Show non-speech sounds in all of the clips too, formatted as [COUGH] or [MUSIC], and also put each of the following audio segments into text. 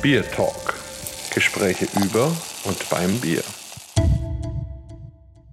Bier Talk. Gespräche über und beim Bier.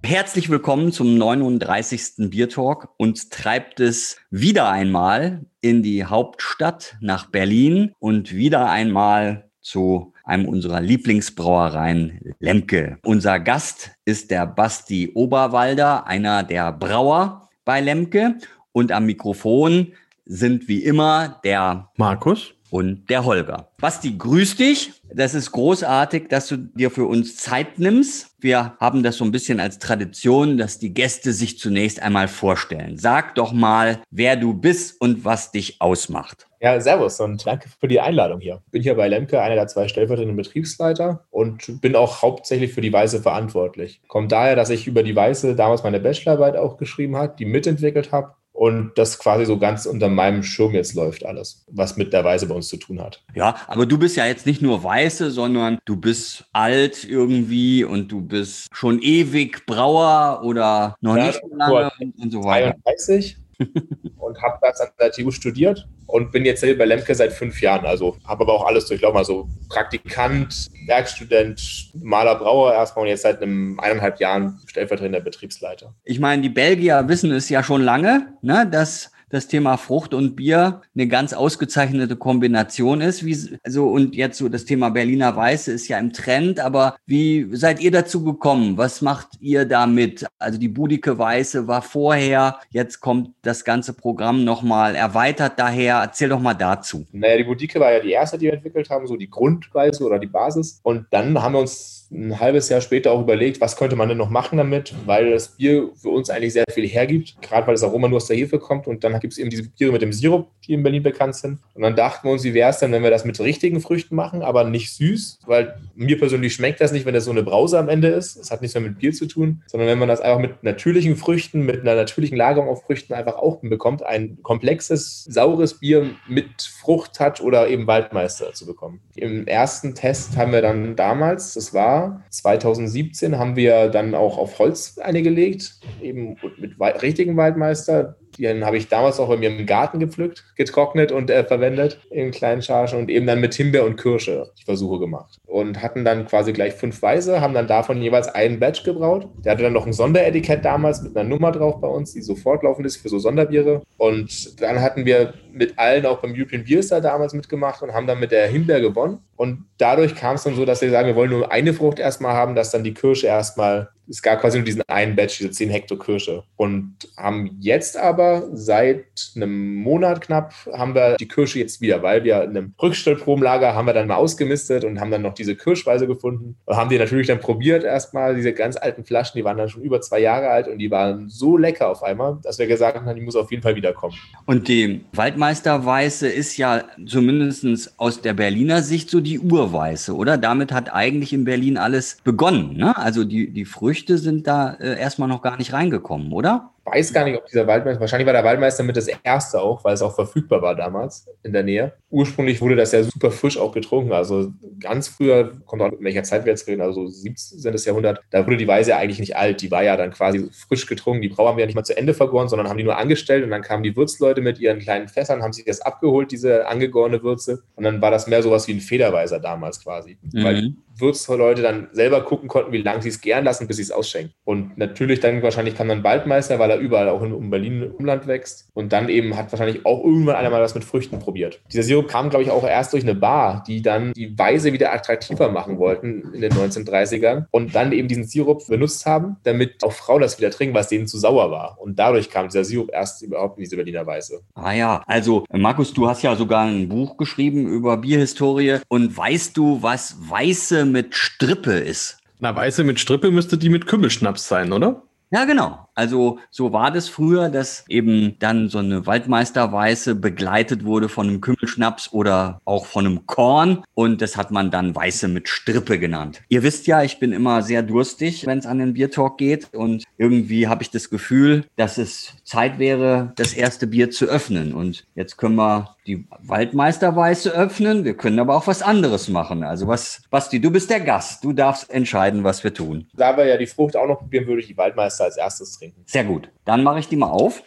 Herzlich willkommen zum 39. Bier Talk. Uns treibt es wieder einmal in die Hauptstadt nach Berlin und wieder einmal zu einem unserer Lieblingsbrauereien Lemke. Unser Gast ist der Basti Oberwalder, einer der Brauer bei Lemke. Und am Mikrofon sind wie immer der Markus und der Holger. Basti, grüß dich. Das ist großartig, dass du dir für uns Zeit nimmst. Wir haben das so ein bisschen als Tradition, dass die Gäste sich zunächst einmal vorstellen. Sag doch mal, wer du bist und was dich ausmacht. Ja, servus und danke für die Einladung hier. Bin hier bei Lemke, einer der zwei stellvertretenden Betriebsleiter und bin auch hauptsächlich für die Weiße verantwortlich. Kommt daher, dass ich über die Weiße damals meine Bachelorarbeit auch geschrieben habe, die mitentwickelt habe und das quasi so ganz unter meinem Schirm jetzt läuft alles, was mit der Weiße bei uns zu tun hat. Ja, aber du bist ja jetzt nicht nur Weiße, sondern du bist alt irgendwie und du bist schon ewig Brauer oder noch ja, nicht so lange und, und so weiter. 31 [LAUGHS] und habe das an der TU studiert und bin jetzt bei Lemke seit fünf Jahren. Also habe aber auch alles durchlaufen. Also Praktikant, Werkstudent, Maler, Brauer erstmal und jetzt seit einem eineinhalb Jahren stellvertretender Betriebsleiter. Ich meine, die Belgier wissen es ja schon lange, ne, dass das Thema Frucht und Bier eine ganz ausgezeichnete Kombination ist. Wie, also, und jetzt so das Thema Berliner Weiße ist ja im Trend, aber wie seid ihr dazu gekommen? Was macht ihr damit? Also die Budike Weiße war vorher, jetzt kommt das ganze Programm nochmal erweitert daher. Erzähl doch mal dazu. Naja, die Budike war ja die erste, die wir entwickelt haben, so die Grundweise oder die Basis. Und dann haben wir uns ein halbes Jahr später auch überlegt, was könnte man denn noch machen damit, weil das Bier für uns eigentlich sehr viel hergibt, gerade weil das Aroma nur aus der Hefe kommt und dann gibt es eben diese Biere mit dem Sirup, die in Berlin bekannt sind. Und dann dachten wir uns, wie wäre es denn, wenn wir das mit richtigen Früchten machen, aber nicht süß, weil mir persönlich schmeckt das nicht, wenn das so eine Brause am Ende ist. Es hat nichts mehr mit Bier zu tun, sondern wenn man das einfach mit natürlichen Früchten, mit einer natürlichen Lagerung auf Früchten einfach auch bekommt, ein komplexes, saures Bier mit Fruchttouch oder eben Waldmeister zu bekommen. Im ersten Test haben wir dann damals, das war 2017 haben wir dann auch auf Holz eine gelegt, eben mit richtigen Waldmeister. Den habe ich damals auch bei mir im Garten gepflückt, getrocknet und äh, verwendet in kleinen Chargen und eben dann mit Himbeer und Kirsche die Versuche gemacht. Und hatten dann quasi gleich fünf Weiße, haben dann davon jeweils einen Batch gebraut. Der hatte dann noch ein Sonderetikett damals mit einer Nummer drauf bei uns, die sofort laufend ist für so Sonderbiere. Und dann hatten wir mit allen auch beim European Beer Star damals mitgemacht und haben dann mit der Himbeer gewonnen. Und dadurch kam es dann so, dass wir sagen, wir wollen nur eine Frucht erstmal haben, dass dann die Kirsche erstmal es gab quasi nur diesen einen Batch, diese 10 Hektar Kirsche. Und haben jetzt aber seit einem Monat knapp haben wir die Kirsche jetzt wieder, weil wir in einem Rückstellprobenlager haben wir dann mal ausgemistet und haben dann noch diese Kirschweise gefunden. Und haben die natürlich dann probiert erstmal, diese ganz alten Flaschen, die waren dann schon über zwei Jahre alt und die waren so lecker auf einmal, dass wir gesagt haben, die muss auf jeden Fall wiederkommen. Und die Waldmeisterweiße ist ja zumindest aus der Berliner Sicht so die Urweiße, oder? Damit hat eigentlich in Berlin alles begonnen. Ne? Also die, die Früchte Früchte sind da äh, erstmal noch gar nicht reingekommen, oder? Weiß gar nicht, ob dieser Waldmeister, wahrscheinlich war der Waldmeister mit das erste auch, weil es auch verfügbar war damals in der Nähe. Ursprünglich wurde das ja super frisch auch getrunken. Also ganz früher, kommt auch in welcher Zeit wir jetzt reden, also 17. Jahrhundert, da wurde die Weise ja eigentlich nicht alt. Die war ja dann quasi frisch getrunken. Die Brauer haben wir ja nicht mal zu Ende vergoren, sondern haben die nur angestellt und dann kamen die Würzleute mit ihren kleinen Fässern, haben sich das abgeholt, diese angegorene Würze. Und dann war das mehr sowas wie ein Federweiser damals quasi. Mhm. Weil Würzleute dann selber gucken konnten, wie lange sie es gern lassen, bis sie es ausschenken. Und natürlich dann wahrscheinlich kam dann Waldmeister, weil er überall auch in, um Berlin im Umland wächst. Und dann eben hat wahrscheinlich auch irgendwann einer mal was mit Früchten probiert. Dieser Sirup kam, glaube ich, auch erst durch eine Bar, die dann die Weise wieder attraktiver machen wollten in den 1930ern und dann eben diesen Sirup benutzt haben, damit auch Frauen das wieder trinken, was denen zu sauer war. Und dadurch kam dieser Sirup erst überhaupt in diese Berliner Weise. Ah ja, also Markus, du hast ja sogar ein Buch geschrieben über Bierhistorie. Und weißt du, was Weiße mit Strippe ist? Na, Weiße mit Strippe müsste die mit Kümmelschnaps sein, oder? Ja, genau. Also so war das früher, dass eben dann so eine Waldmeisterweiße begleitet wurde von einem Kümmelschnaps oder auch von einem Korn und das hat man dann Weiße mit Strippe genannt. Ihr wisst ja, ich bin immer sehr durstig, wenn es an den Biertalk geht und irgendwie habe ich das Gefühl, dass es Zeit wäre, das erste Bier zu öffnen und jetzt können wir die Waldmeisterweiße öffnen, wir können aber auch was anderes machen. Also was, Basti, du bist der Gast, du darfst entscheiden, was wir tun. Da wir ja die Frucht auch noch probieren, würde ich die Waldmeister als erstes trinken. Sehr gut. Dann mache ich die mal auf.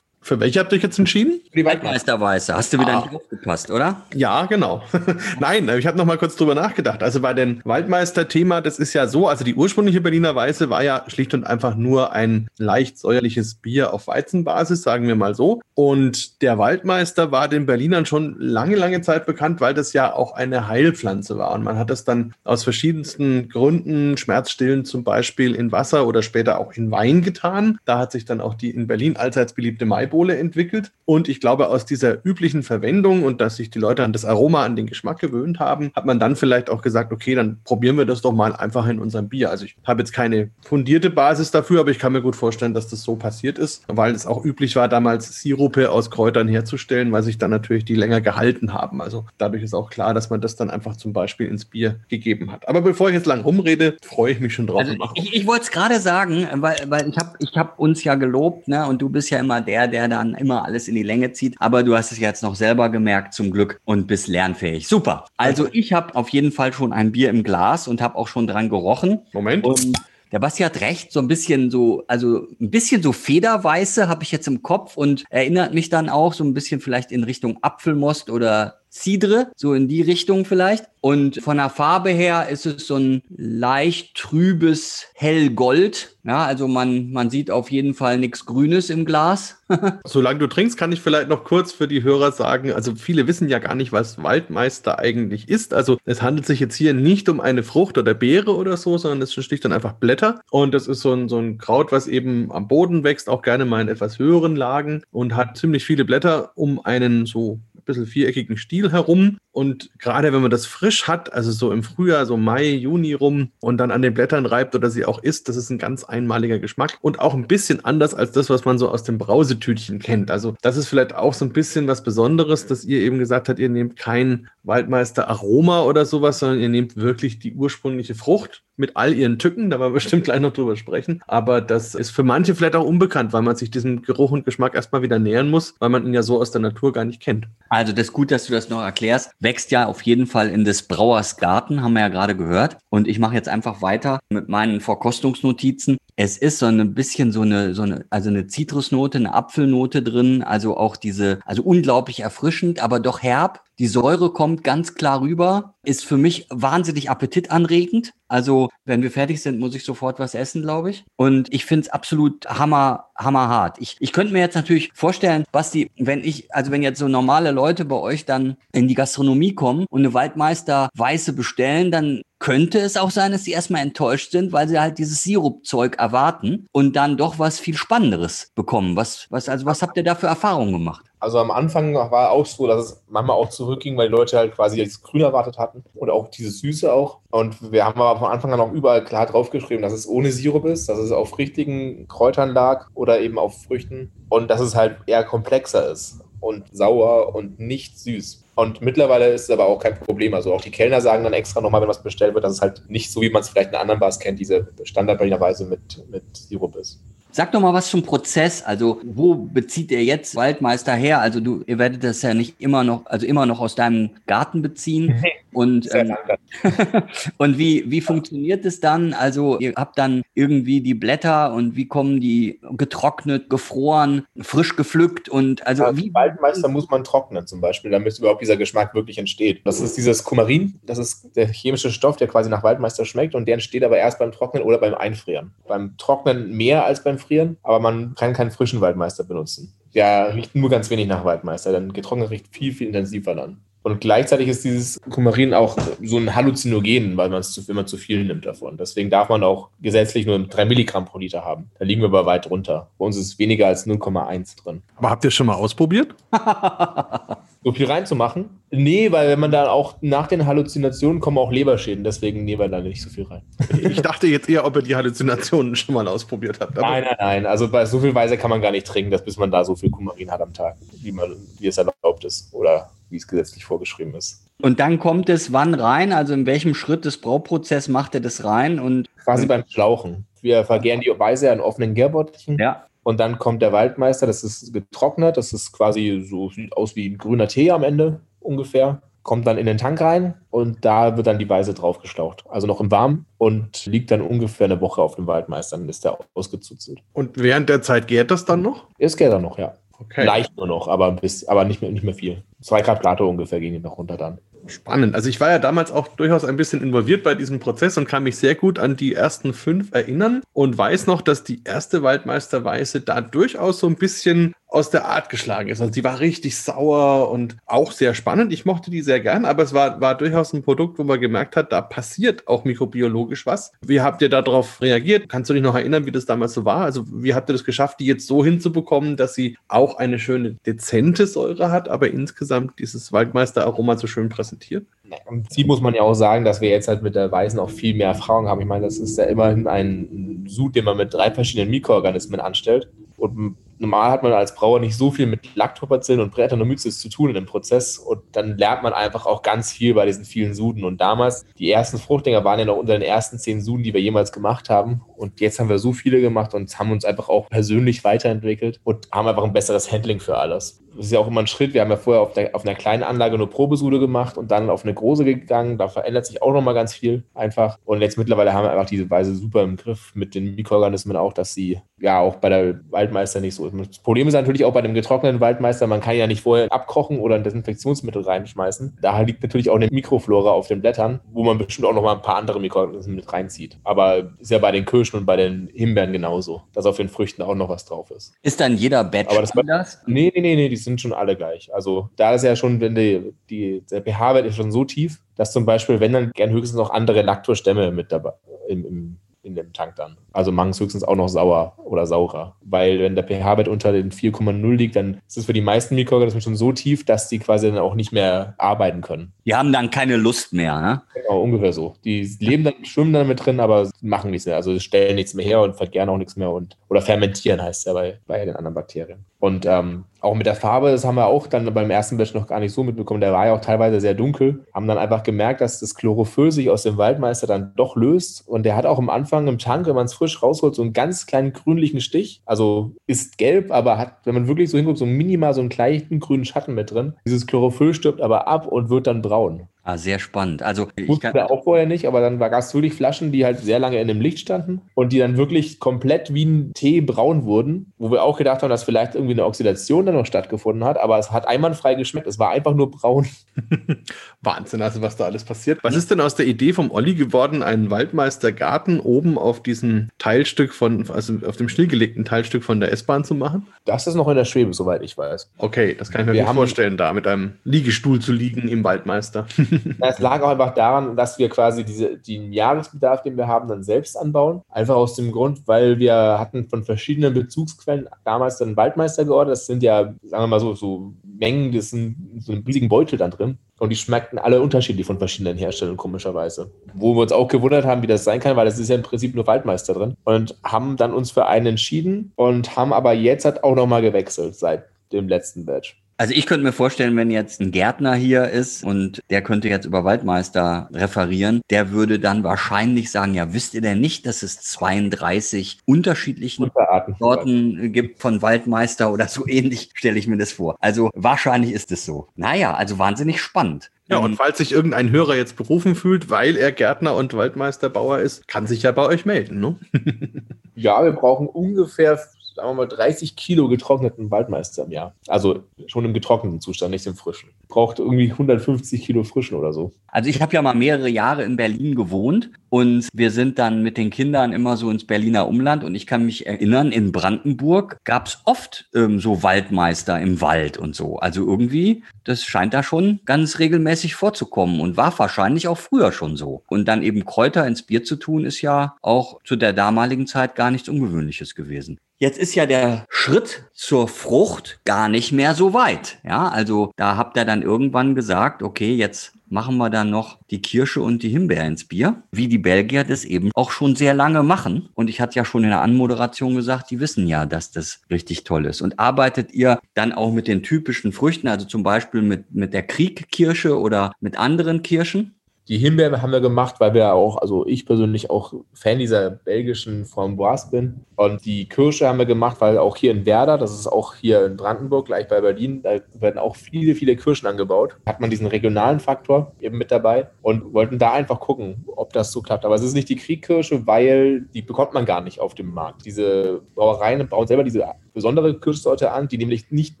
Für welche habt ihr euch jetzt entschieden? Die Waldmeisterweiße. Hast du wieder ah. nicht aufgepasst, oder? Ja, genau. [LAUGHS] Nein, ich habe noch mal kurz drüber nachgedacht. Also bei dem Waldmeister-Thema, das ist ja so, also die ursprüngliche Berliner Weiße war ja schlicht und einfach nur ein leicht säuerliches Bier auf Weizenbasis, sagen wir mal so. Und der Waldmeister war den Berlinern schon lange, lange Zeit bekannt, weil das ja auch eine Heilpflanze war. Und man hat das dann aus verschiedensten Gründen, Schmerzstillen zum Beispiel, in Wasser oder später auch in Wein getan. Da hat sich dann auch die in Berlin allseits beliebte Maibole entwickelt. Und ich glaube, aus dieser üblichen Verwendung und dass sich die Leute an das Aroma, an den Geschmack gewöhnt haben, hat man dann vielleicht auch gesagt, okay, dann probieren wir das doch mal einfach in unserem Bier. Also ich habe jetzt keine fundierte Basis dafür, aber ich kann mir gut vorstellen, dass das so passiert ist, weil es auch üblich war, damals Sirupe aus Kräutern herzustellen, weil sich dann natürlich die länger gehalten haben. Also dadurch ist auch klar, dass man das dann einfach zum Beispiel ins Bier gegeben hat. Aber bevor ich jetzt lang rumrede, freue ich mich schon drauf. Also ich, ich wollte es gerade sagen, weil, weil ich habe ich hab uns ja gelobt, ne? Und du bist ja immer der, der dann immer alles in die Länge zieht. Aber du hast es jetzt noch selber gemerkt, zum Glück, und bist lernfähig. Super. Also ich habe auf jeden Fall schon ein Bier im Glas und habe auch schon dran gerochen. Moment. Und der Basti hat recht, so ein bisschen so, also ein bisschen so Federweiße habe ich jetzt im Kopf und erinnert mich dann auch so ein bisschen vielleicht in Richtung Apfelmost oder Cidre, so in die Richtung vielleicht. Und von der Farbe her ist es so ein leicht trübes Hellgold. Ja, also man, man sieht auf jeden Fall nichts Grünes im Glas. [LAUGHS] Solange du trinkst, kann ich vielleicht noch kurz für die Hörer sagen, also viele wissen ja gar nicht, was Waldmeister eigentlich ist. Also es handelt sich jetzt hier nicht um eine Frucht oder Beere oder so, sondern es sind schlicht und einfach Blätter. Und das ist so ein, so ein Kraut, was eben am Boden wächst, auch gerne mal in etwas höheren Lagen und hat ziemlich viele Blätter um einen so bisschen viereckigen Stiel herum. Und gerade wenn man das frisch hat, also so im Frühjahr, so Mai, Juni rum und dann an den Blättern reibt oder sie auch isst, das ist ein ganz einmaliger Geschmack und auch ein bisschen anders als das, was man so aus dem Brausetütchen kennt. Also das ist vielleicht auch so ein bisschen was Besonderes, dass ihr eben gesagt habt, ihr nehmt kein Waldmeister Aroma oder sowas, sondern ihr nehmt wirklich die ursprüngliche Frucht mit all ihren Tücken, da werden wir bestimmt gleich noch drüber sprechen. Aber das ist für manche vielleicht auch unbekannt, weil man sich diesem Geruch und Geschmack erstmal wieder nähern muss, weil man ihn ja so aus der Natur gar nicht kennt. Also das ist gut, dass du das noch erklärst. Wächst ja auf jeden Fall in des Brauers Garten, haben wir ja gerade gehört. Und ich mache jetzt einfach weiter mit meinen Verkostungsnotizen. Es ist so ein bisschen so eine, so eine, also eine Zitrusnote, eine Apfelnote drin, also auch diese, also unglaublich erfrischend, aber doch herb. Die Säure kommt ganz klar rüber, ist für mich wahnsinnig appetitanregend. Also, wenn wir fertig sind, muss ich sofort was essen, glaube ich. Und ich finde es absolut hammer, hammerhart. Ich, ich könnte mir jetzt natürlich vorstellen, Basti, wenn ich, also wenn jetzt so normale Leute bei euch dann in die Gastronomie kommen und eine Waldmeister Weiße bestellen, dann könnte es auch sein, dass sie erstmal enttäuscht sind, weil sie halt dieses Sirupzeug erwarten und dann doch was viel Spannenderes bekommen. Was, was, also was habt ihr da für Erfahrungen gemacht? Also am Anfang war auch so, dass es manchmal auch zurückging, weil die Leute halt quasi das Grün erwartet hatten und auch dieses Süße auch. Und wir haben aber von Anfang an auch überall klar draufgeschrieben, dass es ohne Sirup ist, dass es auf richtigen Kräutern lag oder eben auf Früchten und dass es halt eher komplexer ist und sauer und nicht süß. Und mittlerweile ist es aber auch kein Problem. Also auch die Kellner sagen dann extra nochmal, wenn was bestellt wird, dass es halt nicht so, wie man es vielleicht in anderen Bars kennt, diese Standardweise mit, mit Sirup ist. Sag doch mal was zum Prozess. Also, wo bezieht ihr jetzt Waldmeister her? Also, du, ihr werdet das ja nicht immer noch, also immer noch aus deinem Garten beziehen. Und, ähm, [LAUGHS] und wie, wie funktioniert es dann? Also, ihr habt dann irgendwie die Blätter und wie kommen die getrocknet, gefroren, frisch gepflückt und also ja, wie. Waldmeister muss man trocknen zum Beispiel, damit überhaupt dieser Geschmack wirklich entsteht. Das ist dieses Kumarin, das ist der chemische Stoff, der quasi nach Waldmeister schmeckt und der entsteht aber erst beim Trocknen oder beim Einfrieren. Beim Trocknen mehr als beim Frieren, aber man kann keinen frischen Waldmeister benutzen. Der riecht nur ganz wenig nach Waldmeister, dann getrocknet riecht viel, viel intensiver dann. Und gleichzeitig ist dieses Kumarin auch so ein Halluzinogen, weil man es zu, immer zu viel nimmt davon. Deswegen darf man auch gesetzlich nur 3 Milligramm pro Liter haben. Da liegen wir aber weit drunter. Bei uns ist weniger als 0,1 drin. Aber habt ihr schon mal ausprobiert? [LAUGHS] so viel reinzumachen? Nee, weil wenn man da auch nach den Halluzinationen kommen auch Leberschäden, deswegen nehmen wir da nicht so viel rein. Ich dachte jetzt eher, ob ihr die Halluzinationen schon mal ausprobiert habt. nein, nein, nein. Also bei so viel Weise kann man gar nicht trinken, dass bis man da so viel Kumarin hat am Tag, wie, man, wie es erlaubt ist oder wie es gesetzlich vorgeschrieben ist. Und dann kommt es wann rein? Also in welchem Schritt des Brauprozesses macht er das rein? Und Quasi beim Schlauchen. Wir vergären die Weise an offenen Gärbottichen. Ja. Und dann kommt der Waldmeister, das ist getrocknet, das ist quasi so, sieht aus wie ein grüner Tee am Ende ungefähr. Kommt dann in den Tank rein und da wird dann die Weise draufgeschlaucht. Also noch im Warmen und liegt dann ungefähr eine Woche auf dem Waldmeister, dann ist der ausgezuzelt. Und während der Zeit gärt das dann noch? Es gärt dann noch, ja. Okay. Leicht nur noch, aber, bis, aber nicht, mehr, nicht mehr viel. Zwei Grad Plato ungefähr gehen die noch runter dann. Spannend. Also ich war ja damals auch durchaus ein bisschen involviert bei diesem Prozess und kann mich sehr gut an die ersten fünf erinnern und weiß noch, dass die erste Waldmeisterweiße da durchaus so ein bisschen aus der Art geschlagen ist. Also die war richtig sauer und auch sehr spannend. Ich mochte die sehr gern, aber es war, war durchaus ein Produkt, wo man gemerkt hat, da passiert auch mikrobiologisch was. Wie habt ihr darauf reagiert? Kannst du dich noch erinnern, wie das damals so war? Also wie habt ihr das geschafft, die jetzt so hinzubekommen, dass sie auch eine schöne, dezente Säure hat, aber insgesamt dieses Waldmeister-Aroma so schön präsentiert? Im Prinzip muss man ja auch sagen, dass wir jetzt halt mit der Weißen auch viel mehr Erfahrung haben. Ich meine, das ist ja immerhin ein Sud, den man mit drei verschiedenen Mikroorganismen anstellt. Und normal hat man als Brauer nicht so viel mit Lactobacillen und Brettanomyces zu tun in dem Prozess und dann lernt man einfach auch ganz viel bei diesen vielen Suden. Und damals, die ersten Fruchtdinger waren ja noch unter den ersten zehn Suden, die wir jemals gemacht haben. Und jetzt haben wir so viele gemacht und haben uns einfach auch persönlich weiterentwickelt und haben einfach ein besseres Handling für alles. Das ist ja auch immer ein Schritt. Wir haben ja vorher auf, der, auf einer kleinen Anlage nur Probesude gemacht und dann auf eine große gegangen. Da verändert sich auch nochmal ganz viel einfach. Und jetzt mittlerweile haben wir einfach diese Weise super im Griff mit den Mikroorganismen auch, dass sie ja auch bei der Waldmeister nicht so das Problem ist natürlich auch bei dem getrockneten Waldmeister, man kann ja nicht vorher abkochen oder ein Desinfektionsmittel reinschmeißen. Da liegt natürlich auch eine Mikroflora auf den Blättern, wo man bestimmt auch noch mal ein paar andere Mikroorganismen mit reinzieht. Aber ist ja bei den Kirschen und bei den Himbeeren genauso, dass auf den Früchten auch noch was drauf ist. Ist dann jeder Batch Aber das anders? Nee, nee, nee, nee, die sind schon alle gleich. Also da ist ja schon, wenn die, die der pH-Wert ist schon so tief, dass zum Beispiel, wenn dann gern höchstens noch andere Laktostämme mit dabei im, im in dem Tank dann. Also manchmal höchstens auch noch sauer oder saurer. Weil wenn der pH-Wert unter den 4,0 liegt, dann ist es für die meisten Mikroorganismen schon so tief, dass die quasi dann auch nicht mehr arbeiten können. Die haben dann keine Lust mehr, ne? Genau, ungefähr so. Die leben dann, schwimmen dann mit drin, aber machen nichts mehr. Also stellen nichts mehr her und vergären auch nichts mehr und oder fermentieren heißt es ja bei, bei den anderen Bakterien. Und ähm, auch mit der Farbe, das haben wir auch dann beim ersten Batch noch gar nicht so mitbekommen. Der war ja auch teilweise sehr dunkel. Haben dann einfach gemerkt, dass das Chlorophyll sich aus dem Waldmeister dann doch löst. Und der hat auch am Anfang im Tank, wenn man es frisch rausholt, so einen ganz kleinen grünlichen Stich. Also ist gelb, aber hat, wenn man wirklich so hinguckt, so minimal so einen leichten grünen Schatten mit drin. Dieses Chlorophyll stirbt aber ab und wird dann braun. Ah, sehr spannend. Also ich kann auch vorher nicht, aber dann gab es wirklich Flaschen, die halt sehr lange in dem Licht standen und die dann wirklich komplett wie ein Tee braun wurden, wo wir auch gedacht haben, dass vielleicht irgendwie eine Oxidation dann noch stattgefunden hat, aber es hat einwandfrei geschmeckt. Es war einfach nur braun. [LAUGHS] Wahnsinn, also was da alles passiert. Was ist denn aus der Idee vom Olli geworden, einen Waldmeistergarten oben auf diesem Teilstück von, also auf dem stillgelegten Teilstück von der S-Bahn zu machen? Das ist noch in der Schwebe, soweit ich weiß. Okay, das kann ich mir wir vorstellen, da mit einem Liegestuhl zu liegen im Waldmeister. [LAUGHS] Es lag auch einfach daran, dass wir quasi diese, den Jahresbedarf, den wir haben, dann selbst anbauen. Einfach aus dem Grund, weil wir hatten von verschiedenen Bezugsquellen damals dann Waldmeister geordert. Das sind ja, sagen wir mal so, so Mengen, das sind so einen riesigen Beutel dann drin. Und die schmeckten alle unterschiedlich von verschiedenen Herstellern, komischerweise. Wo wir uns auch gewundert haben, wie das sein kann, weil es ist ja im Prinzip nur Waldmeister drin. Und haben dann uns für einen entschieden und haben aber jetzt halt auch nochmal gewechselt seit dem letzten Batch. Also ich könnte mir vorstellen, wenn jetzt ein Gärtner hier ist und der könnte jetzt über Waldmeister referieren, der würde dann wahrscheinlich sagen, ja, wisst ihr denn nicht, dass es 32 unterschiedliche Sorten gibt von Waldmeister oder so ähnlich, stelle ich mir das vor. Also wahrscheinlich ist es so. Naja, also wahnsinnig spannend. Ja, und falls sich irgendein Hörer jetzt berufen fühlt, weil er Gärtner und Waldmeisterbauer ist, kann sich ja bei euch melden, ne? [LAUGHS] ja, wir brauchen ungefähr sagen wir mal, 30 Kilo getrockneten Waldmeister im Jahr. Also schon im getrockneten Zustand, nicht im frischen. Braucht irgendwie 150 Kilo frischen oder so. Also ich habe ja mal mehrere Jahre in Berlin gewohnt und wir sind dann mit den Kindern immer so ins Berliner Umland und ich kann mich erinnern, in Brandenburg gab es oft ähm, so Waldmeister im Wald und so. Also irgendwie, das scheint da schon ganz regelmäßig vorzukommen und war wahrscheinlich auch früher schon so. Und dann eben Kräuter ins Bier zu tun, ist ja auch zu der damaligen Zeit gar nichts Ungewöhnliches gewesen. Jetzt ist ja der Schritt zur Frucht gar nicht mehr so weit. Ja, also da habt ihr dann irgendwann gesagt, okay, jetzt machen wir dann noch die Kirsche und die Himbeere ins Bier, wie die Belgier das eben auch schon sehr lange machen. Und ich hatte ja schon in der Anmoderation gesagt, die wissen ja, dass das richtig toll ist. Und arbeitet ihr dann auch mit den typischen Früchten, also zum Beispiel mit, mit der Kriegkirsche oder mit anderen Kirschen? Die Himbeere haben wir gemacht, weil wir auch, also ich persönlich auch Fan dieser belgischen Framboise bin. Und die Kirsche haben wir gemacht, weil auch hier in Werder, das ist auch hier in Brandenburg, gleich bei Berlin, da werden auch viele, viele Kirschen angebaut. Hat man diesen regionalen Faktor eben mit dabei und wollten da einfach gucken, ob das so klappt. Aber es ist nicht die Kriegkirsche, weil die bekommt man gar nicht auf dem Markt. Diese Brauereien bauen selber diese besondere Kirschsorte an, die nämlich nicht,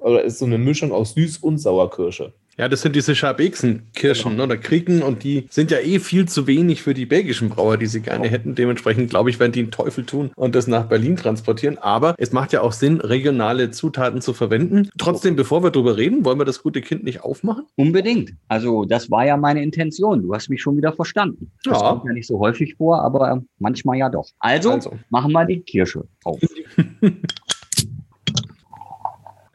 oder ist so eine Mischung aus Süß- und Sauerkirsche. Ja, das sind diese Schabexen-Kirschen genau. oder Kriegen und die sind ja eh viel zu wenig für die belgischen Brauer, die sie gerne genau. hätten. Dementsprechend glaube ich, werden die einen Teufel tun und das nach Berlin transportieren. Aber es macht ja auch Sinn, regionale Zutaten zu verwenden. Trotzdem, bevor wir darüber reden, wollen wir das gute Kind nicht aufmachen? Unbedingt. Also das war ja meine Intention. Du hast mich schon wieder verstanden. Das ja. kommt ja nicht so häufig vor, aber manchmal ja doch. Also, also. machen wir die Kirsche auf. [LAUGHS]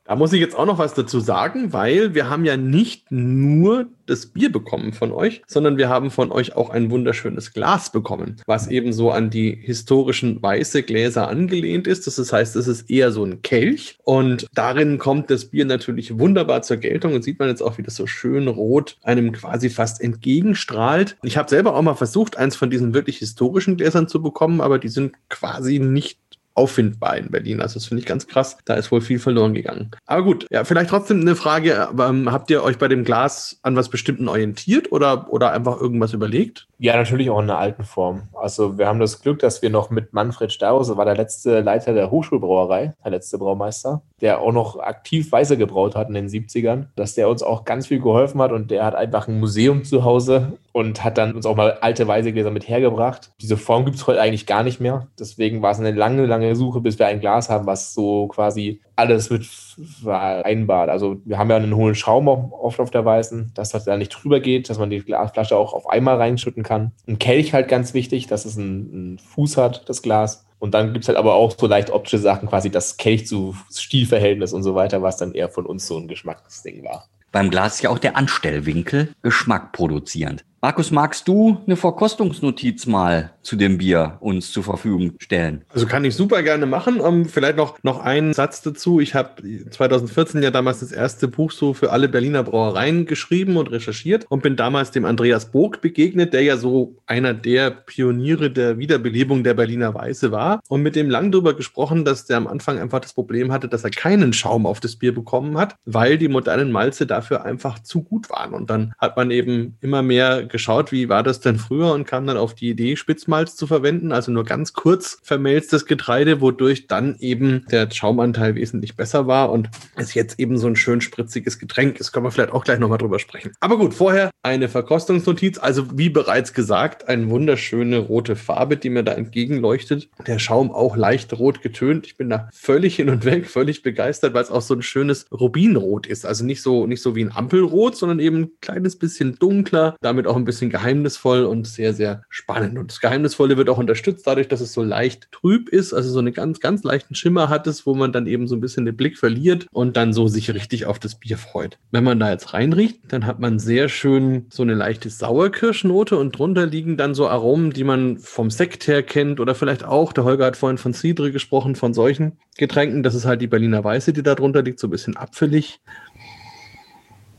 Da muss ich jetzt auch noch was dazu sagen, weil wir haben ja nicht nur das Bier bekommen von euch, sondern wir haben von euch auch ein wunderschönes Glas bekommen, was eben so an die historischen weiße Gläser angelehnt ist. Das heißt, es ist eher so ein Kelch und darin kommt das Bier natürlich wunderbar zur Geltung und sieht man jetzt auch, wie das so schön rot einem quasi fast entgegenstrahlt. Ich habe selber auch mal versucht, eins von diesen wirklich historischen Gläsern zu bekommen, aber die sind quasi nicht auffindbar in Berlin. Also das finde ich ganz krass. Da ist wohl viel verloren gegangen. Aber gut, ja, vielleicht trotzdem eine Frage. Ähm, habt ihr euch bei dem Glas an was Bestimmten orientiert oder, oder einfach irgendwas überlegt? Ja, natürlich auch in der alten Form. Also wir haben das Glück, dass wir noch mit Manfred Staus, war der letzte Leiter der Hochschulbrauerei, der letzte Braumeister, der auch noch aktiv Weise gebraut hat in den 70ern, dass der uns auch ganz viel geholfen hat und der hat einfach ein Museum zu Hause und hat dann uns auch mal alte Weisegläser mit hergebracht. Diese Form gibt es heute eigentlich gar nicht mehr. Deswegen war es eine lange, lange Suche, bis wir ein Glas haben, was so quasi alles mit vereinbart. Also wir haben ja einen hohen Schaum oft auf der Weißen, dass das da nicht drüber geht, dass man die Glasflasche auch auf einmal reinschütten kann. Ein Kelch halt ganz wichtig, dass es einen, einen Fuß hat, das Glas. Und dann gibt es halt aber auch so leicht optische Sachen, quasi das Kelch zu Stielverhältnis und so weiter, was dann eher von uns so ein Geschmacksding war. Beim Glas ist ja auch der Anstellwinkel Geschmack produzierend. Markus, magst du eine Verkostungsnotiz mal zu dem Bier uns zur Verfügung stellen? Also kann ich super gerne machen. Um, ähm, vielleicht noch, noch einen Satz dazu. Ich habe 2014 ja damals das erste Buch so für alle Berliner Brauereien geschrieben und recherchiert und bin damals dem Andreas Burg begegnet, der ja so einer der Pioniere der Wiederbelebung der Berliner Weiße war und mit dem lang darüber gesprochen, dass der am Anfang einfach das Problem hatte, dass er keinen Schaum auf das Bier bekommen hat, weil die modernen Malze dafür einfach zu gut waren. Und dann hat man eben immer mehr geschaut, wie war das denn früher und kam dann auf die Idee, Spitzmalz zu verwenden, also nur ganz kurz vermelztes Getreide, wodurch dann eben der Schaumanteil wesentlich besser war und es jetzt eben so ein schön spritziges Getränk ist. Können wir vielleicht auch gleich nochmal drüber sprechen. Aber gut, vorher eine Verkostungsnotiz. Also wie bereits gesagt, eine wunderschöne rote Farbe, die mir da entgegenleuchtet. Der Schaum auch leicht rot getönt. Ich bin da völlig hin und weg, völlig begeistert, weil es auch so ein schönes Rubinrot ist. Also nicht so, nicht so wie ein Ampelrot, sondern eben ein kleines bisschen dunkler, damit auch ein ein bisschen geheimnisvoll und sehr, sehr spannend. Und das Geheimnisvolle wird auch unterstützt dadurch, dass es so leicht trüb ist, also so einen ganz, ganz leichten Schimmer hat es, wo man dann eben so ein bisschen den Blick verliert und dann so sich richtig auf das Bier freut. Wenn man da jetzt reinriecht, dann hat man sehr schön so eine leichte Sauerkirschnote und drunter liegen dann so Aromen, die man vom Sekt her kennt oder vielleicht auch, der Holger hat vorhin von Cidre gesprochen, von solchen Getränken. Das ist halt die Berliner Weiße, die da drunter liegt, so ein bisschen apfelig.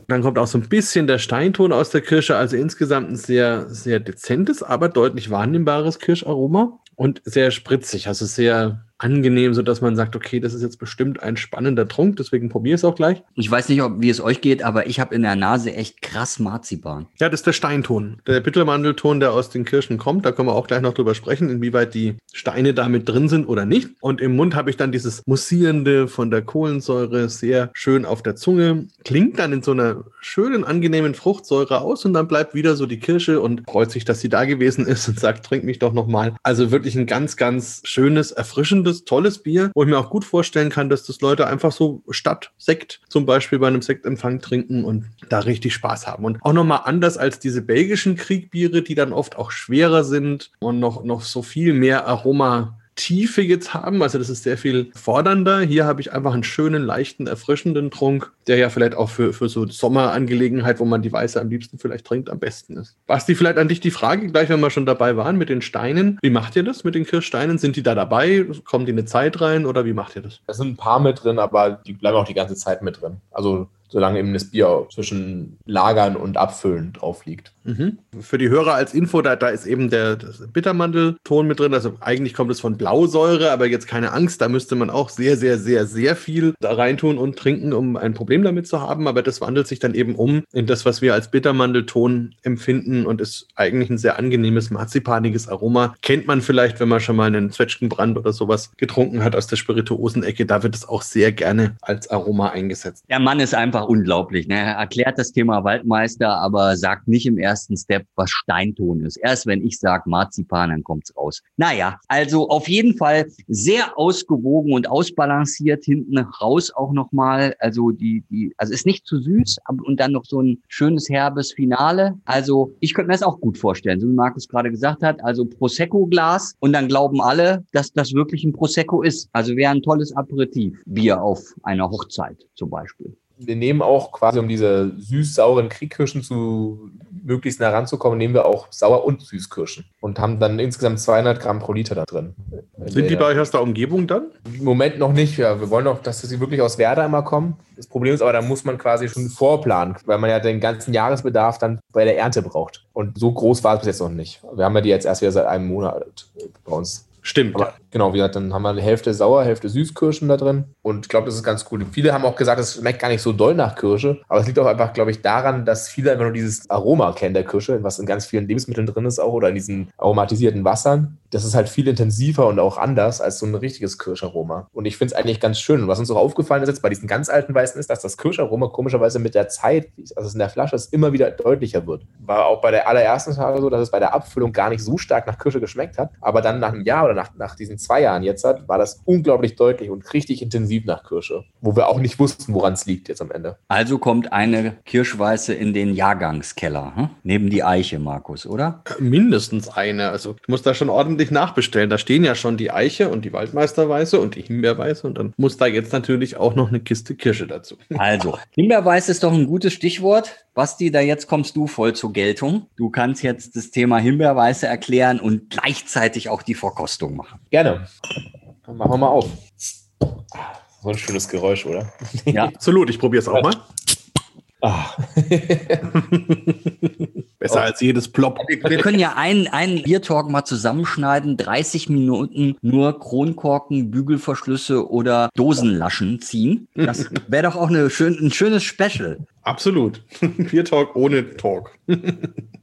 Dann kommt auch so ein bisschen der Steinton aus der Kirsche, also insgesamt ein sehr, sehr dezentes, aber deutlich wahrnehmbares Kirscharoma und sehr spritzig, also sehr angenehm, sodass man sagt, okay, das ist jetzt bestimmt ein spannender Trunk, deswegen probiere ich es auch gleich. Ich weiß nicht, ob, wie es euch geht, aber ich habe in der Nase echt krass Marzipan. Ja, das ist der Steinton, der Bittermandelton, der aus den Kirschen kommt. Da können wir auch gleich noch drüber sprechen, inwieweit die Steine damit drin sind oder nicht. Und im Mund habe ich dann dieses Mussierende von der Kohlensäure sehr schön auf der Zunge. Klingt dann in so einer schönen, angenehmen Fruchtsäure aus und dann bleibt wieder so die Kirsche und freut sich, dass sie da gewesen ist und sagt, trink mich doch nochmal. Also wirklich ein ganz, ganz schönes, erfrischendes gesundes, tolles Bier, wo ich mir auch gut vorstellen kann, dass das Leute einfach so statt Sekt zum Beispiel bei einem Sektempfang trinken und da richtig Spaß haben. Und auch nochmal anders als diese belgischen Kriegbiere, die dann oft auch schwerer sind und noch, noch so viel mehr Aroma Tiefe jetzt haben. Also das ist sehr viel fordernder. Hier habe ich einfach einen schönen, leichten, erfrischenden Trunk, der ja vielleicht auch für, für so Sommerangelegenheit, wo man die Weiße am liebsten vielleicht trinkt, am besten ist. Basti, vielleicht an dich die Frage, gleich wenn wir schon dabei waren mit den Steinen. Wie macht ihr das mit den Kirschsteinen? Sind die da dabei? Kommen die eine Zeit rein oder wie macht ihr das? Da sind ein paar mit drin, aber die bleiben auch die ganze Zeit mit drin. Also solange eben das Bier zwischen Lagern und Abfüllen drauf liegt. Mhm. Für die Hörer als Info, da, da ist eben der Bittermandelton mit drin. Also eigentlich kommt es von Blausäure, aber jetzt keine Angst, da müsste man auch sehr, sehr, sehr, sehr viel da reintun und trinken, um ein Problem damit zu haben. Aber das wandelt sich dann eben um in das, was wir als Bittermandelton empfinden und ist eigentlich ein sehr angenehmes, marzipaniges Aroma. Kennt man vielleicht, wenn man schon mal einen Zwetschgenbrand oder sowas getrunken hat aus der Spirituosenecke. Da wird es auch sehr gerne als Aroma eingesetzt. Der Mann ist einfach unglaublich. Ne? Er erklärt das Thema Waldmeister, aber sagt nicht im ersten Step, was Steinton ist. Erst wenn ich sage Marzipan, dann kommt's raus. Naja, also auf jeden Fall sehr ausgewogen und ausbalanciert hinten raus auch nochmal. Also die, die, also ist nicht zu süß und dann noch so ein schönes herbes Finale. Also ich könnte mir das auch gut vorstellen, so wie Markus gerade gesagt hat. Also Prosecco-Glas und dann glauben alle, dass das wirklich ein Prosecco ist. Also wäre ein tolles Aperitif. Bier auf einer Hochzeit zum Beispiel wir nehmen auch quasi, um diese süß-sauren Kriegkirschen zu möglichst nah ranzukommen, nehmen wir auch Sauer- und Süßkirschen und haben dann insgesamt 200 Gramm pro Liter da drin. Sind die bei euch aus der Umgebung dann? Im Moment noch nicht. Ja, wir wollen noch, dass sie wirklich aus Werder immer kommen. Das Problem ist aber, da muss man quasi schon vorplanen, weil man ja den ganzen Jahresbedarf dann bei der Ernte braucht. Und so groß war es bis jetzt noch nicht. Wir haben ja die jetzt erst wieder seit einem Monat bei uns. Stimmt. Aber genau, wie gesagt, dann haben wir eine Hälfte Sauer, Hälfte Süßkirschen da drin. Und ich glaube, das ist ganz gut. Viele haben auch gesagt, es schmeckt gar nicht so doll nach Kirsche. Aber es liegt auch einfach, glaube ich, daran, dass viele einfach nur dieses Aroma kennen der Kirsche, was in ganz vielen Lebensmitteln drin ist auch oder in diesen aromatisierten Wassern. Das ist halt viel intensiver und auch anders als so ein richtiges Kirscharoma. Und ich finde es eigentlich ganz schön. Und was uns auch aufgefallen ist jetzt bei diesen ganz alten Weißen ist, dass das Kirscharoma komischerweise mit der Zeit, also es in der Flasche ist, immer wieder deutlicher wird. War auch bei der allerersten Tage so, dass es bei der Abfüllung gar nicht so stark nach Kirsche geschmeckt hat. Aber dann nach einem Jahr oder nach, nach diesen zwei Jahren jetzt hat, war das unglaublich deutlich und richtig intensiv nach Kirsche, wo wir auch nicht wussten, woran es liegt jetzt am Ende. Also kommt eine Kirschweiße in den Jahrgangskeller, hm? neben die Eiche, Markus, oder? Mindestens eine. Also ich muss da schon ordentlich nachbestellen. Da stehen ja schon die Eiche und die Waldmeisterweiße und die Himbeerweiße und dann muss da jetzt natürlich auch noch eine Kiste Kirsche dazu. [LAUGHS] Also, Himbeerweiße ist doch ein gutes Stichwort. Basti, da jetzt kommst du voll zur Geltung. Du kannst jetzt das Thema Himbeerweiße erklären und gleichzeitig auch die Verkostung machen. Gerne. Dann machen wir mal auf. So ein schönes Geräusch, oder? Ja, absolut. Ich probiere es auch mal. Ah. [LAUGHS] Besser als jedes Plop. Wir, wir können ja einen, einen Biertalk mal zusammenschneiden. 30 Minuten nur Kronkorken, Bügelverschlüsse oder Dosenlaschen ziehen. Das [LAUGHS] wäre doch auch eine schön, ein schönes Special. Absolut. [LAUGHS] Biertalk ohne Talk.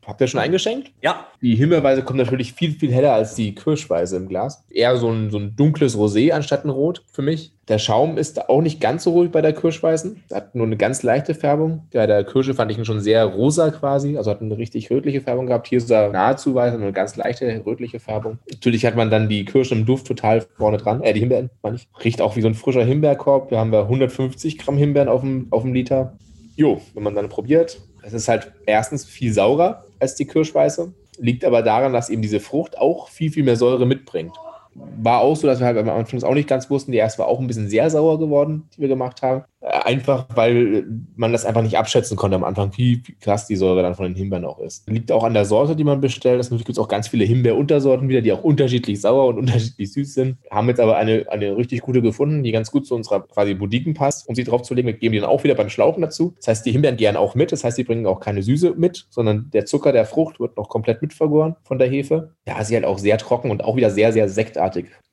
Habt ihr schon eingeschenkt? Ja. Die Himbeerweise kommt natürlich viel, viel heller als die Kirschweise im Glas. Eher so ein, so ein dunkles Rosé anstatt ein Rot für mich. Der Schaum ist auch nicht ganz so ruhig bei der Kirschweißen. Hat nur eine ganz leichte Färbung. Bei der Kirsche fand ich ihn schon sehr rosa quasi. Also hat eine richtig rötliche Färbung gehabt. Hier ist er nahezu weiß, eine ganz leichte rötliche Färbung. Natürlich hat man dann die Kirsche im Duft total vorne dran. Äh, die Himbeeren, meine ich. Riecht auch wie so ein frischer Himbeerkorb. Wir haben wir 150 Gramm Himbeeren auf dem, auf dem Liter. Jo, wenn man dann probiert, es ist halt erstens viel saurer als die Kirschweiße. Liegt aber daran, dass eben diese Frucht auch viel, viel mehr Säure mitbringt. War auch so, dass wir halt am Anfang das auch nicht ganz wussten. Die erste war auch ein bisschen sehr sauer geworden, die wir gemacht haben. Einfach, weil man das einfach nicht abschätzen konnte am Anfang, wie krass die Säure dann von den Himbeeren auch ist. Liegt auch an der Sorte, die man bestellt. Es gibt auch ganz viele Himbeeruntersorten wieder, die auch unterschiedlich sauer und [LAUGHS] unterschiedlich süß sind. Haben jetzt aber eine, eine richtig gute gefunden, die ganz gut zu unserer quasi Boudiken passt, um sie draufzulegen. Wir geben die dann auch wieder beim Schlauchen dazu. Das heißt, die Himbeeren gern auch mit. Das heißt, die bringen auch keine Süße mit, sondern der Zucker der Frucht wird noch komplett mitvergoren von der Hefe. Ja, sie halt auch sehr trocken und auch wieder sehr, sehr sektartig.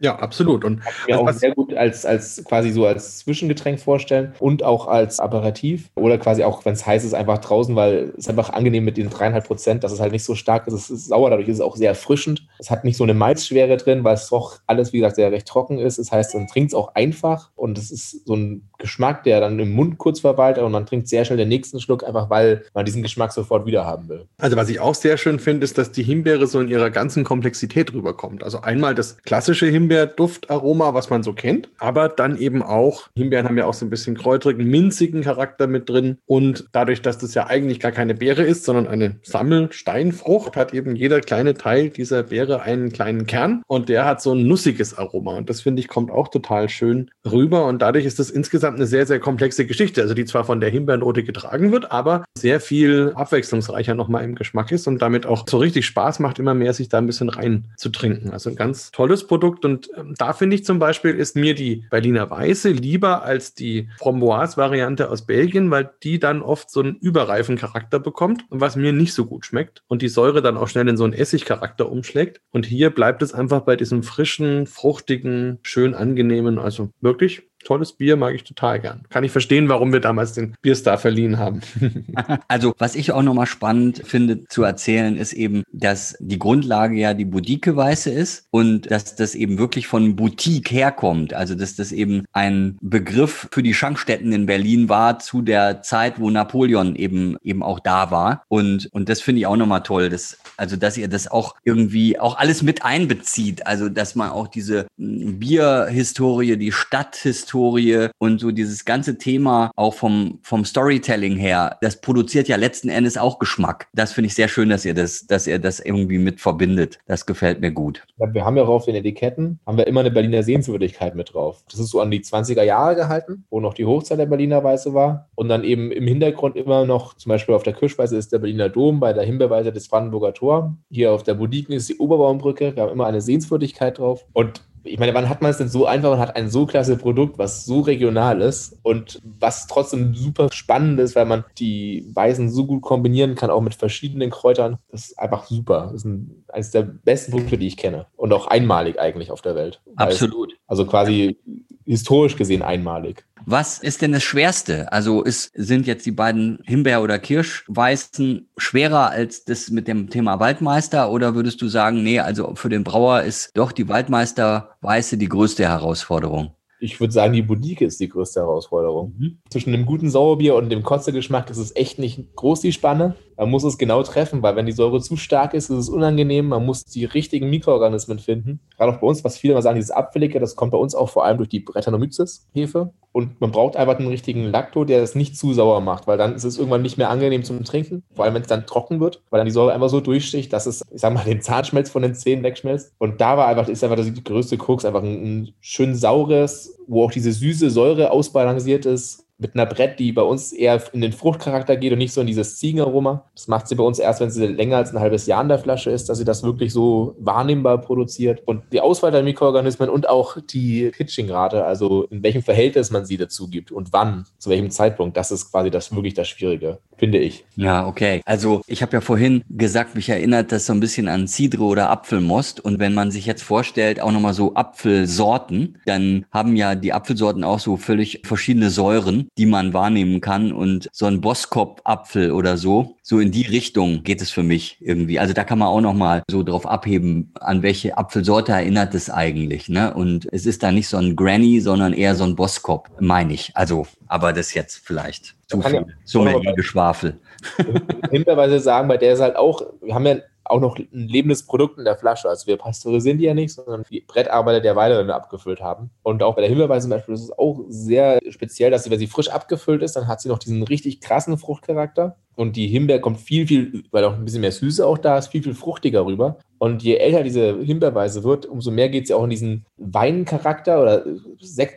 Ja, absolut. Und ich mir auch sehr gut als, als quasi so als Zwischengetränk vorstellen und auch als Aperitif oder quasi auch, wenn es heiß ist, einfach draußen, weil es einfach angenehm mit den dreieinhalb Prozent, dass es halt nicht so stark ist. Es ist sauer, dadurch ist es auch sehr erfrischend. Es hat nicht so eine Malzschwere drin, weil es doch alles, wie gesagt, sehr recht trocken ist. Das heißt, man trinkt es auch einfach und es ist so ein Geschmack, der dann im Mund kurz verweilt und man trinkt sehr schnell den nächsten Schluck, einfach weil man diesen Geschmack sofort wieder haben will. Also was ich auch sehr schön finde, ist, dass die Himbeere so in ihrer ganzen Komplexität rüberkommt. Also einmal das klassische Himbeerduftaroma, was man so kennt, aber dann eben auch, Himbeeren haben ja auch so ein bisschen kräutrigen, minzigen Charakter mit drin. Und dadurch, dass das ja eigentlich gar keine Beere ist, sondern eine Sammelsteinfrucht, hat eben jeder kleine Teil dieser Beere einen kleinen Kern. Und der hat so ein nussiges Aroma. Und das finde ich kommt auch total schön rüber. Und dadurch ist das insgesamt eine sehr, sehr komplexe Geschichte, also die zwar von der Himbeernote getragen wird, aber sehr viel abwechslungsreicher nochmal im Geschmack ist und damit auch so richtig Spaß macht, immer mehr sich da ein bisschen rein zu trinken. Also ein ganz tolles Produkt und ähm, da finde ich zum Beispiel, ist mir die Berliner Weiße lieber als die Framboise-Variante aus Belgien, weil die dann oft so einen überreifen Charakter bekommt, was mir nicht so gut schmeckt und die Säure dann auch schnell in so einen Essigcharakter umschlägt. Und hier bleibt es einfach bei diesem frischen, fruchtigen, schön angenehmen, also wirklich tolles Bier, mag ich total gern. Kann ich verstehen, warum wir damals den Bierstar verliehen haben. [LAUGHS] also, was ich auch nochmal spannend finde zu erzählen, ist eben, dass die Grundlage ja die Boutique-Weiße ist und dass das eben wirklich von Boutique herkommt. Also, dass das eben ein Begriff für die Schankstätten in Berlin war zu der Zeit, wo Napoleon eben, eben auch da war. Und, und das finde ich auch nochmal toll, dass, also, dass ihr das auch irgendwie auch alles mit einbezieht. Also, dass man auch diese Bierhistorie, die Stadthistorie, Historie und so dieses ganze Thema auch vom, vom Storytelling her, das produziert ja letzten Endes auch Geschmack. Das finde ich sehr schön, dass ihr das, dass ihr das irgendwie mit verbindet. Das gefällt mir gut. Ja, wir haben ja auch auf den Etiketten, haben wir immer eine Berliner Sehenswürdigkeit mit drauf. Das ist so an die 20er Jahre gehalten, wo noch die Hochzeit der Berliner Weiße war. Und dann eben im Hintergrund immer noch, zum Beispiel auf der Kirschweiße ist der Berliner Dom, bei der Himbeerweise das Brandenburger Tor. Hier auf der Boudiken ist die Oberbaumbrücke. Wir haben immer eine Sehenswürdigkeit drauf. Und ich meine, wann hat man es denn so einfach und hat ein so klasse Produkt, was so regional ist und was trotzdem super spannend ist, weil man die Weisen so gut kombinieren kann, auch mit verschiedenen Kräutern. Das ist einfach super. Das ist ein, eines der besten Produkte, die ich kenne. Und auch einmalig eigentlich auf der Welt. Absolut. Also quasi historisch gesehen einmalig. Was ist denn das Schwerste? Also ist, sind jetzt die beiden Himbeer- oder Kirschweißen schwerer als das mit dem Thema Waldmeister? Oder würdest du sagen, nee, also für den Brauer ist doch die Waldmeisterweiße die größte Herausforderung? ich würde sagen, die Boutique ist die größte Herausforderung. Mhm. Zwischen dem guten Sauerbier und dem Kotzegeschmack ist es echt nicht groß die Spanne. Man muss es genau treffen, weil wenn die Säure zu stark ist, ist es unangenehm. Man muss die richtigen Mikroorganismen finden. Gerade auch bei uns, was viele mal sagen, dieses Abfällige, das kommt bei uns auch vor allem durch die Brettanomyces-Hefe. Und man braucht einfach einen richtigen Lacto, der das nicht zu sauer macht, weil dann ist es irgendwann nicht mehr angenehm zum Trinken. Vor allem, wenn es dann trocken wird, weil dann die Säure einfach so durchsticht, dass es, ich sag mal, den Zahnschmelz von den Zähnen wegschmelzt. Und da war einfach, ist einfach das größte Krux, einfach ein, ein schön saures, wo auch diese süße Säure ausbalanciert ist, mit einer Brett, die bei uns eher in den Fruchtcharakter geht und nicht so in dieses Ziegenaroma. Das macht sie bei uns erst, wenn sie länger als ein halbes Jahr in der Flasche ist, dass sie das wirklich so wahrnehmbar produziert. Und die Auswahl der Mikroorganismen und auch die Pitchingrate, also in welchem Verhältnis man sie dazu gibt und wann, zu welchem Zeitpunkt, das ist quasi das wirklich das Schwierige, finde ich. Ja, okay. Also ich habe ja vorhin gesagt, mich erinnert das so ein bisschen an Cidre oder Apfelmost. Und wenn man sich jetzt vorstellt, auch nochmal so Apfelsorten, dann haben ja die Apfelsorten auch so völlig verschiedene Säuren die man wahrnehmen kann. Und so ein Boskop-Apfel oder so, so in die Richtung geht es für mich irgendwie. Also da kann man auch nochmal so drauf abheben, an welche Apfelsorte erinnert es eigentlich. Ne? Und es ist da nicht so ein Granny, sondern eher so ein Boskop, meine ich. Also, aber das jetzt vielleicht zu viel. So mehr Geschwafel. Hinterweise sagen, bei der ist halt auch, wir haben ja auch noch ein lebendes Produkt in der Flasche. Also wir pasteurisieren die ja nicht, sondern die Brettarbeiter der Weile abgefüllt haben. Und auch bei der Himbeerweise zum Beispiel ist es auch sehr speziell, dass sie, wenn sie frisch abgefüllt ist, dann hat sie noch diesen richtig krassen Fruchtcharakter. Und die Himbeer kommt viel, viel, weil auch ein bisschen mehr Süße auch da ist, viel, viel fruchtiger rüber. Und je älter diese Himbeerweise wird, umso mehr geht es ja auch in diesen Weincharakter oder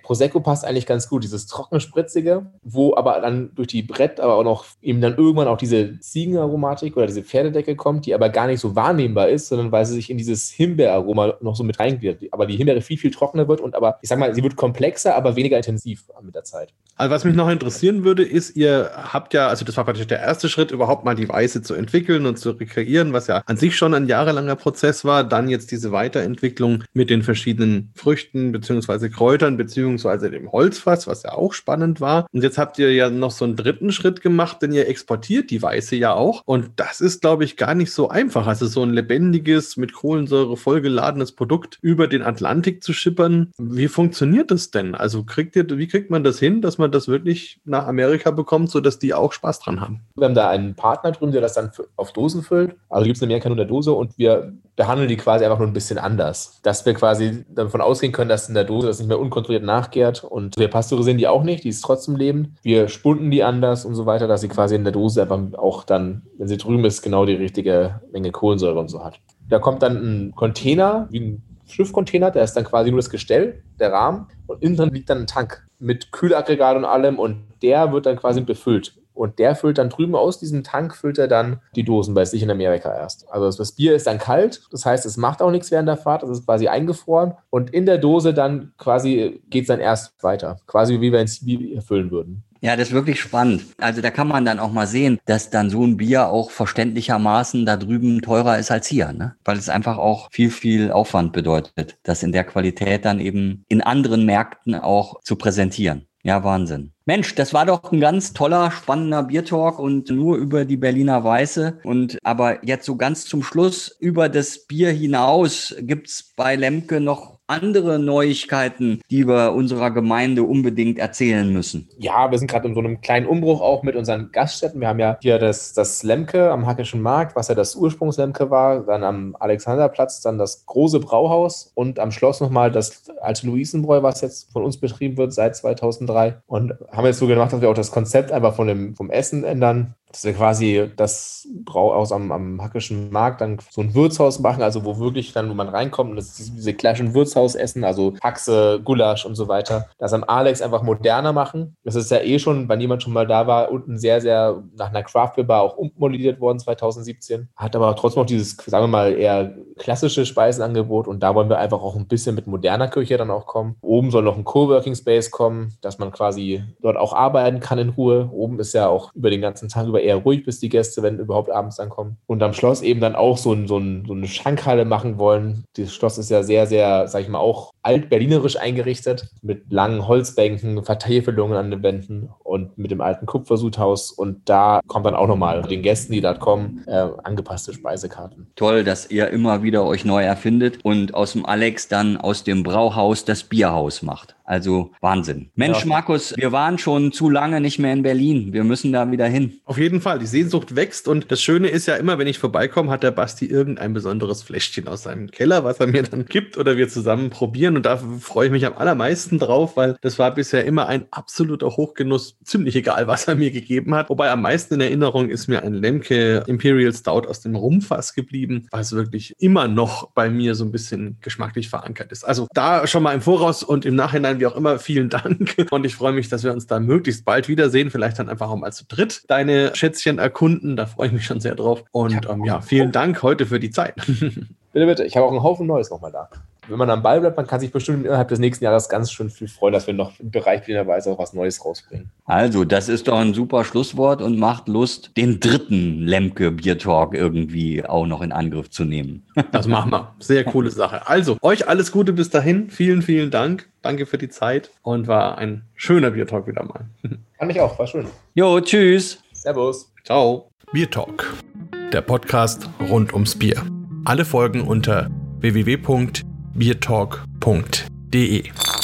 Prosecco passt eigentlich ganz gut, dieses trockenspritzige, wo aber dann durch die Brett aber auch noch eben dann irgendwann auch diese Ziegenaromatik oder diese Pferdedecke kommt, die aber gar nicht so wahrnehmbar ist, sondern weil sie sich in dieses Himbeeraroma noch so mit reingeht. Aber die Himbeere viel, viel trockener wird und aber, ich sag mal, sie wird komplexer, aber weniger intensiv mit der Zeit. Also was mich noch interessieren würde, ist, ihr habt ja, also das war praktisch der erste Schritt, überhaupt mal die Weiße zu entwickeln und zu rekreieren, was ja an sich schon ein jahrelanger Prozess war, dann jetzt diese Weiterentwicklung mit den verschiedenen Früchten beziehungsweise Kräutern beziehungsweise dem Holzfass, was ja auch spannend war. Und jetzt habt ihr ja noch so einen dritten Schritt gemacht, denn ihr exportiert die Weiße ja auch. Und das ist, glaube ich, gar nicht so einfach. Also so ein lebendiges, mit Kohlensäure vollgeladenes Produkt über den Atlantik zu schippern. Wie funktioniert das denn? Also kriegt ihr, wie kriegt man das hin, dass man das wirklich nach Amerika bekommt, sodass die auch Spaß dran haben? Wir haben da einen Partner drin, der das dann auf Dosen füllt. Also gibt es in Amerika nur eine Dose und wir behandeln die quasi einfach nur ein bisschen anders. Dass wir quasi davon ausgehen können, dass in der Dose das nicht mehr unkontrolliert nachgärt. Und wir pasteurisieren die auch nicht, die ist trotzdem lebend. Wir spunden die anders und so weiter, dass sie quasi in der Dose einfach auch dann, wenn sie drüben ist, genau die richtige Menge Kohlensäure und so hat. Da kommt dann ein Container, wie ein Schiffcontainer, der ist dann quasi nur das Gestell, der Rahmen. Und innen drin liegt dann ein Tank mit Kühlaggregat und allem und der wird dann quasi befüllt Und der füllt dann drüben aus diesem Tank, füllt er dann die Dosen bei sich in Amerika erst. Also das Bier ist dann kalt, das heißt, es macht auch nichts während der Fahrt, es ist quasi eingefroren. Und in der Dose dann quasi geht es dann erst weiter. Quasi wie wir ein Bier füllen würden. Ja, das ist wirklich spannend. Also da kann man dann auch mal sehen, dass dann so ein Bier auch verständlichermaßen da drüben teurer ist als hier, ne? Weil es einfach auch viel, viel Aufwand bedeutet, das in der Qualität dann eben in anderen Märkten auch zu präsentieren. Ja, Wahnsinn. Mensch, das war doch ein ganz toller, spannender Biertalk und nur über die Berliner Weiße. Und aber jetzt so ganz zum Schluss, über das Bier hinaus, gibt's bei Lemke noch andere Neuigkeiten, die wir unserer Gemeinde unbedingt erzählen müssen? Ja, wir sind gerade in so einem kleinen Umbruch auch mit unseren Gaststätten. Wir haben ja hier das, das Lemke am Hackischen Markt, was ja das Ursprungslemke war, dann am Alexanderplatz dann das große Brauhaus und am Schloss nochmal das alte Luisenbräu, was jetzt von uns betrieben wird seit 2003. Und haben jetzt so gemacht, dass wir auch das Konzept einfach von dem, vom Essen ändern dass wir quasi das Brauhaus am, am Hackischen Markt dann so ein Wirtshaus machen, also wo wirklich dann, wo man reinkommt und das ist diese klassischen Wirtshausessen, also Haxe, Gulasch und so weiter, das am Alex einfach moderner machen. Das ist ja eh schon, wenn jemand schon mal da war, unten sehr, sehr nach einer Craft Bar auch ummodelliert worden 2017. Hat aber trotzdem noch dieses, sagen wir mal, eher klassische Speisenangebot und da wollen wir einfach auch ein bisschen mit moderner Küche dann auch kommen. Oben soll noch ein Coworking Space kommen, dass man quasi dort auch arbeiten kann in Ruhe. Oben ist ja auch über den ganzen Tag über eher ruhig, bis die Gäste, wenn überhaupt abends ankommen. Und am Schloss eben dann auch so, ein, so, ein, so eine Schankhalle machen wollen. Das Schloss ist ja sehr, sehr, sag ich mal, auch altberlinerisch eingerichtet, mit langen Holzbänken, Vertäfelungen an den Wänden und mit dem alten Kupfersudhaus. Und da kommt dann auch nochmal den Gästen, die dort kommen, äh, angepasste Speisekarten. Toll, dass ihr immer wieder euch neu erfindet und aus dem Alex dann aus dem Brauhaus das Bierhaus macht. Also Wahnsinn. Mensch, ja. Markus, wir waren schon zu lange nicht mehr in Berlin. Wir müssen da wieder hin. Auf jeden Fall. Die Sehnsucht wächst. Und das Schöne ist ja immer, wenn ich vorbeikomme, hat der Basti irgendein besonderes Fläschchen aus seinem Keller, was er mir dann gibt oder wir zusammen probieren. Und da freue ich mich am allermeisten drauf, weil das war bisher immer ein absoluter Hochgenuss. Ziemlich egal, was er mir gegeben hat. Wobei am meisten in Erinnerung ist mir ein Lemke Imperial Stout aus dem Rumfass geblieben, es wirklich immer noch bei mir so ein bisschen geschmacklich verankert ist. Also da schon mal im Voraus und im Nachhinein sein, wie auch immer. Vielen Dank. [LAUGHS] Und ich freue mich, dass wir uns da möglichst bald wiedersehen. Vielleicht dann einfach auch mal zu dritt deine Schätzchen erkunden. Da freue ich mich schon sehr drauf. Und ja, ähm, ja vielen Dank heute für die Zeit. [LAUGHS] Bitte, bitte. Ich habe auch einen Haufen Neues nochmal da. Wenn man am Ball bleibt, man kann sich bestimmt innerhalb des nächsten Jahres ganz schön viel freuen, dass wir noch im Bereich Weise auch was Neues rausbringen. Also, das ist doch ein super Schlusswort und macht Lust, den dritten Lemke Bier Talk irgendwie auch noch in Angriff zu nehmen. [LAUGHS] Das machen wir. Sehr coole Sache. Also, euch alles Gute bis dahin. Vielen, vielen Dank. Danke für die Zeit und war ein schöner Bier Talk wieder mal. [LAUGHS] Fand ich auch, war schön. Jo, tschüss. Servus. Ciao. Bier Talk. Der Podcast rund ums Bier. Alle Folgen unter www.biertalk.de.